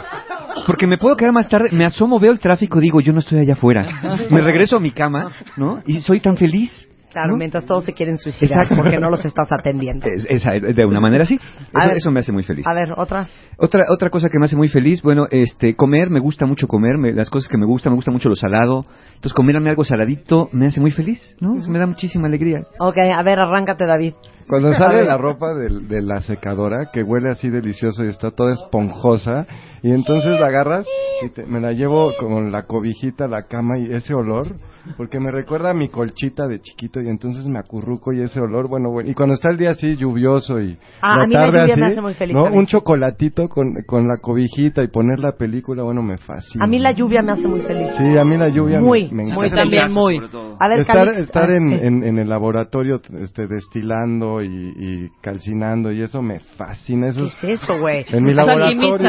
Porque me puedo quedar más tarde, me asomo, veo el tráfico, digo, yo no estoy allá afuera. Me regreso a mi cama, ¿no? Y soy tan feliz. Claro, ¿no? mientras todos se quieren suicidar Exacto. porque no los estás atendiendo. Es- esa- de una manera así. Eso, ver. eso me hace muy feliz. A ver, otra. Otra, otra cosa que me hace muy feliz, bueno, este, comer, me gusta mucho comer, me- las cosas que me gustan, me gusta mucho lo salado. Entonces, comerme algo saladito me hace muy feliz, ¿no? Eso me da muchísima alegría. Ok, a ver, arráncate, David. Cuando sale la ropa del- de, la secadora, que huele así delicioso y está toda esponjosa, y entonces la agarras y te- me la llevo con la cobijita a la cama y ese olor, porque me recuerda a mi colchita de chiquito y entonces me acurruco y ese olor, bueno, bueno. Y cuando está el día así lluvioso y Ah, la a mí la tarde lluvia así, me hace muy feliz ¿no? también. Un chocolatito con, con la cobijita y poner la película, bueno, me fascina. A mí la lluvia me hace muy feliz. Sí, a mí la lluvia me- Muy, me, muy encanta. también, muy. sobre todo. A ver, estar Calix, estar ah, en, sí. en, en el laboratorio este, destilando y, y calcinando y eso me fascina. Eso ¿Qué es eso, güey? En mi laboratorio.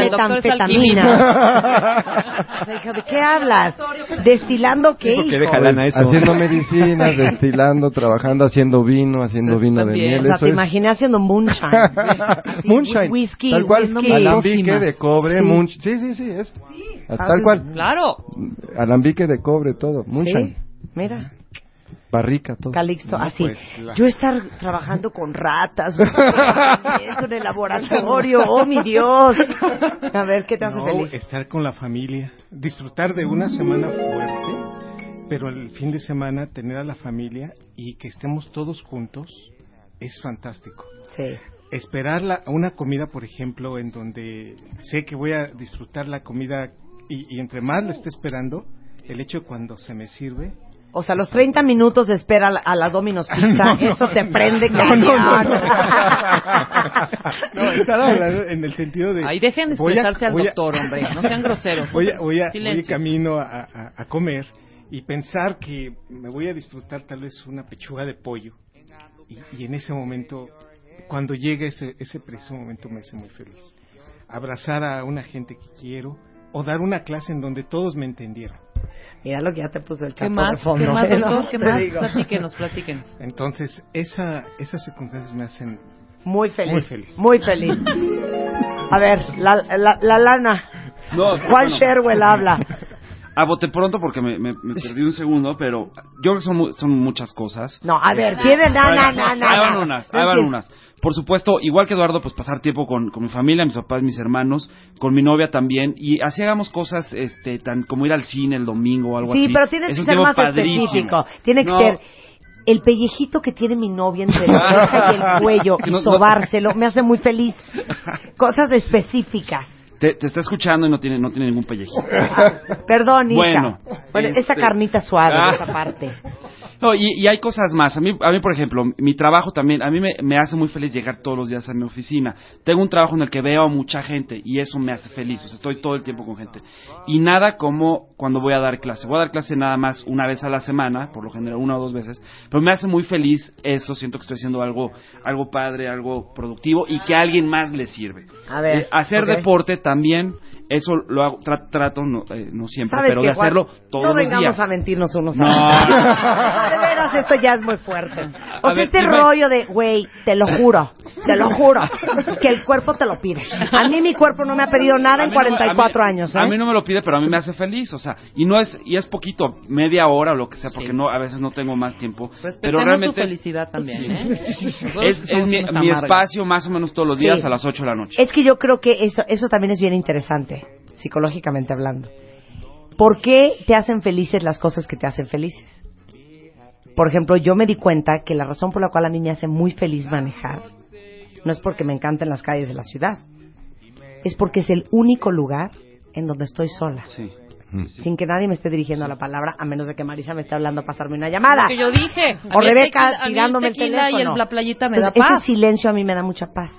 O sea, hija, ¿De qué hablas? ¿Destilando qué, hijo? deja lana eso. Haciendo medicinas, destilando, trabajando, haciendo vino, haciendo Eso vino de miel. O sea, eso te es- imaginé haciendo moonshine. Así, Moonshine. Whisky, tal cual, whisky. alambique de cobre, Sí. sí, sí, sí, es. Tal cual, Claro. alambique de cobre, todo, moonshine, Sí, mira, barrica, todo. Calixto, No, así. pues, la- Yo estar trabajando con ratas, en el laboratorio, oh mi Dios. A ver, ¿qué te hace No, feliz? estar con la familia, disfrutar de una semana fuerte, pero el fin de semana tener a la familia y que estemos todos juntos es fantástico. Sí. Esperar la- una comida, por ejemplo, en donde sé que voy a disfrutar la comida y, y entre más la esté esperando, el hecho de cuando se me sirve, O sea, los 30 minutos de espera a la, a la Domino's Pizza, eso te prende no, no, no. no, estar hablando en el sentido de Ahí dejen de a- expresarse al a- doctor, hombre. No sean groseros. voy a, voy a, voy camino a, a- a comer y pensar que me voy a disfrutar tal vez una pechuga de pollo y, y en ese momento cuando llega ese ese preciso momento me hace muy feliz abrazar a una gente que quiero o dar una clase en donde todos me entendieran Mira lo que ya te puso el ¿Qué chapo de más? fondo. ¿Qué más, ¿eh? doctor? No, ¿Qué más? Platíquenos, platíquenos. entonces esa esas circunstancias me hacen Muy feliz. Muy feliz. Muy feliz. A ver, la, la, la lana. No, Juan bueno, Sherwell habla. A bote pronto porque me, me- me perdí un segundo, pero yo creo que son, mu- son muchas cosas. No, a ver, tiene na, na, na, na. Ahí van na. unas, No ahí van unas. Por supuesto, igual que Eduardo, pues pasar tiempo con, con mi familia, mis papás, mis hermanos, con mi novia también, y así hagamos cosas, este, tan como ir al cine el domingo o algo Sí, así. pero tienes Es que ser más padrísimo. específico. Tiene que No, ser el pellejito que tiene mi novia entre la oreja y el cuello y sobárselo me hace muy feliz. Cosas específicas. Te, te está escuchando y no tiene, no tiene ningún pellejito. Perdón, hija. Bueno, Bueno, esa este- carnita suave, Ah. esa parte. No, y, y hay cosas más. A mí, a mí, por ejemplo, mi trabajo también, a mí me, me hace muy feliz llegar todos los días a mi oficina. Tengo un trabajo en el que veo a mucha gente y eso me hace feliz. O sea, estoy todo el tiempo con gente. Y nada como cuando voy a dar clase. Voy a dar clase nada más una vez a la semana, por lo general una o dos veces. Pero me hace muy feliz eso. Siento que estoy haciendo algo, algo padre, algo productivo y que a alguien más le sirve. A ver, Eh, hacer deporte también, eso lo hago, tra- trato, no, eh, no siempre, ¿Sabes pero qué, de Juan? hacerlo todos no los vengamos días. a mentirnos unos No. a otros. de veras, esto ya es muy fuerte. O sea, ver, este rollo de, güey, te lo juro, te lo juro, que el cuerpo te lo pide. A mí mi cuerpo no me ha pedido nada en mí no me- 44 a mí- años, ¿eh? A mí no me lo pide, pero a mí me hace feliz, o sea, y no es y es poquito, media hora o lo que sea, porque Sí. no a veces no tengo más tiempo, pero Respetemos realmente su es, felicidad también, ¿eh? Es, es mi, mi espacio más o menos todos los días Sí. a las 8 de la noche. Es que yo creo que eso, eso también es bien interesante, psicológicamente hablando. ¿Por qué te hacen felices las cosas que te hacen felices? Por ejemplo, yo me di cuenta que la razón por la cual a mí me hace muy feliz manejar no es porque me encanten las calles de la ciudad, es porque es el único lugar en donde estoy sola, Sí. sin que nadie me esté dirigiendo la palabra, a menos de que Marisa me esté hablando a pasarme una llamada. Lo que yo dije. O el Rebeca tequila- tirándome el teléfono. y el- la playita me da Entonces, paz. Ese silencio a mí me da mucha paz.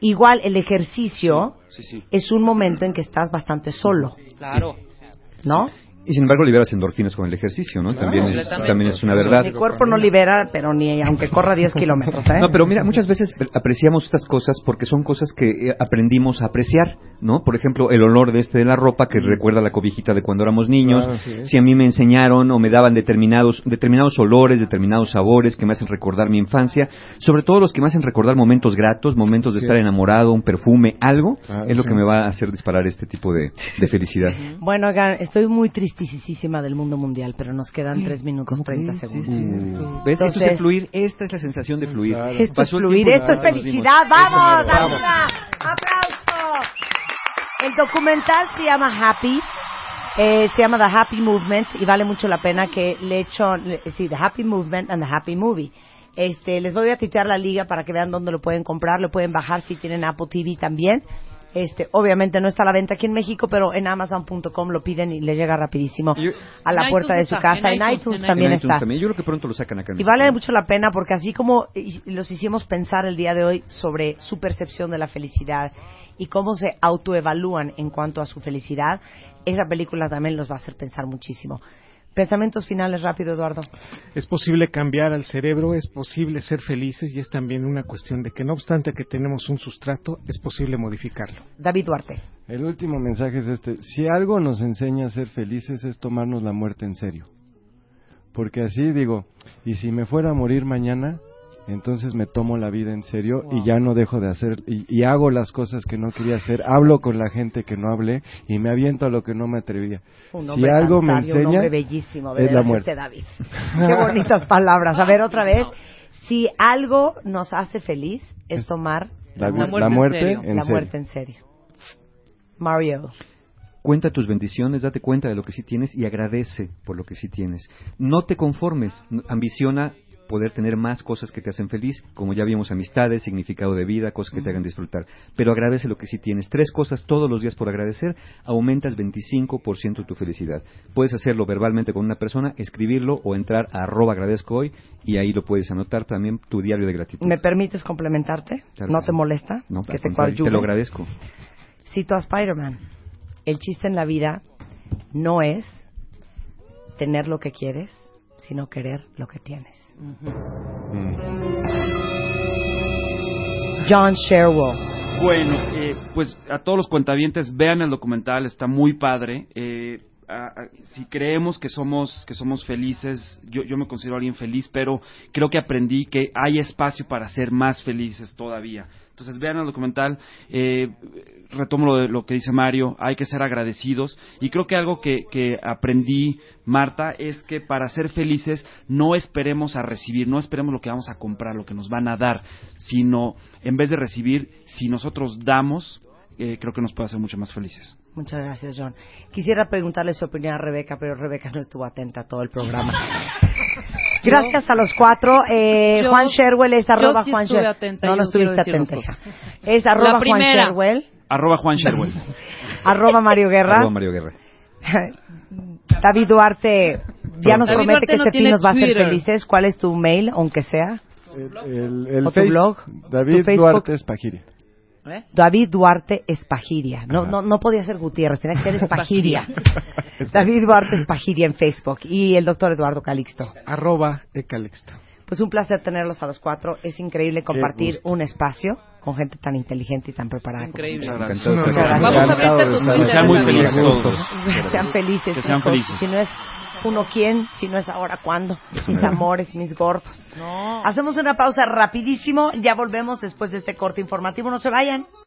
Igual el ejercicio Sí, sí. es un momento en que estás bastante solo, Claro. ¿no? Y sin embargo liberas endorfinas con el ejercicio, ¿no? también, es, también es una verdad. Mi cuerpo no libera, pero ni aunque corra 10 kilómetros, ¿eh? No, pero mira, muchas veces apreciamos estas cosas porque son cosas que eh, aprendimos a apreciar, ¿no? Por ejemplo, el olor de este de la ropa que recuerda la cobijita de cuando éramos niños. Claro, es. si a mí me enseñaron o me daban determinados determinados olores, determinados sabores que me hacen recordar mi infancia, sobre todo los que me hacen recordar momentos gratos, momentos de estar es. enamorado, un perfume, algo, Claro, es lo sí. que me va a hacer disparar este tipo de, de felicidad. Bueno, oigan, estoy muy tristísima del mundo mundial, pero nos quedan 3 minutos 30 segundos. ¿Ves? Eso es Entonces- fluir, esta es la sensación de fluir. Claro. Esto es Pasó fluir, esto es felicidad. ¡Vamos! Arriba! ¡Aplauso! El documental se llama Happy. eh, se llama The Happy Movement y vale mucho la pena que le echo, le- sí, The Happy Movement and The Happy Movie. Este, les voy a tuitear la liga para que vean dónde lo pueden comprar, lo pueden bajar si tienen Apple TV también. Este, obviamente no está a la venta aquí en México, pero en Amazon.com lo piden y le llega rapidísimo a la puerta de su está, casa. en En iTunes, también En iTunes está. también. Yo creo que pronto lo sacan acá. en Y vale mucho la pena porque así como y- los hicimos pensar el día de hoy sobre su percepción de la felicidad y cómo se autoevalúan en cuanto a su felicidad, esa película también los va a hacer pensar muchísimo. Pensamientos finales rápido, Eduardo. Es posible cambiar al cerebro, es posible ser felices y es también una cuestión de que no obstante que tenemos un sustrato, es posible modificarlo. David Duarte. El último mensaje es este. Si algo nos enseña a ser felices es tomarnos la muerte en serio. Porque así digo, y si me fuera a morir mañana, entonces me tomo la vida en serio y ya no dejo de hacer, y, y hago las cosas que no quería hacer, hablo con la gente que no hablé y me aviento a lo que no me atrevía. Un Si hombre algo me un enseña, bellísimo, es la muerte. este David. Qué bonitas palabras. A ver, otra vez. Si algo nos hace feliz es tomar la, La muerte la en serio. en la muerte en serio. Mario. Cuenta tus bendiciones, date cuenta de lo que sí tienes y agradece por lo que sí tienes. No te conformes, ambiciona poder tener más cosas que te hacen feliz, como ya vimos amistades, significado de vida, cosas que te hagan disfrutar. Pero agradece lo que sí tienes. Tres cosas todos los días por agradecer, aumentas 25% tu felicidad. Puedes hacerlo verbalmente con una persona, escribirlo o entrar a arroba agradezco hoy y ahí lo puedes anotar también tu diario de gratitud. ¿Me permites complementarte? Claro ¿No te molesta? No, que te te lo agradezco. Cito a Spider-Man. El chiste en la vida no es tener lo que quieres, sino querer lo que tienes. John Sherwell. Bueno, eh, pues a todos los cuentavientes vean el documental, está muy padre. Eh, a- a- si creemos que somos que somos felices, yo, yo me considero alguien feliz, pero creo que aprendí que hay espacio para ser más felices todavía. Entonces vean el documental, eh, retomo lo, de, lo que dice Mario, hay que ser agradecidos y creo que algo que, que aprendí, Marta, es que para ser felices no esperemos a recibir, no esperemos lo que vamos a comprar, lo que nos van a dar, sino en vez de recibir, si nosotros damos, eh, creo que nos puede hacer mucho más felices. Muchas gracias, John. Quisiera preguntarle su opinión a Rebeca, pero Rebeca no estuvo atenta a todo el programa. Gracias a los cuatro. Eh, Yo- Juan Sherwell es yo arroba sí Juan Sherwell. No, no yo estuviste atenta. Es arroba Juan. Sherwell, Arroba Juan Sherwell. arroba Mario Guerra. Arroba Mario Guerra. David Duarte ya nos David promete Duarte que no este fin tiene nos va a hacer Twitter. felices. ¿Cuál es tu mail, aunque sea? El, el, el ¿O tu Face- blog? David ¿Tu? Duarte Espagiria. David Duarte Espagiria. No, no, no podía ser Gutiérrez, tenía que ser Espagiria. David Duarte Espagiria en Facebook. Y el doctor Eduardo Calixto. Arroba Ecalexta. Pues un placer tenerlos a los cuatro. Es increíble compartir un espacio con gente tan inteligente y tan preparada. Increíble. Muchas gracias. Vamos a ver tus sean muy felices. Sean felices. Que sean chicos. felices. Si no es uno quién, si no es ahora cuándo. Mis amores, mis gordos. No. Hacemos una pausa rapidísimo. Ya volvemos después de este corte informativo. No se vayan.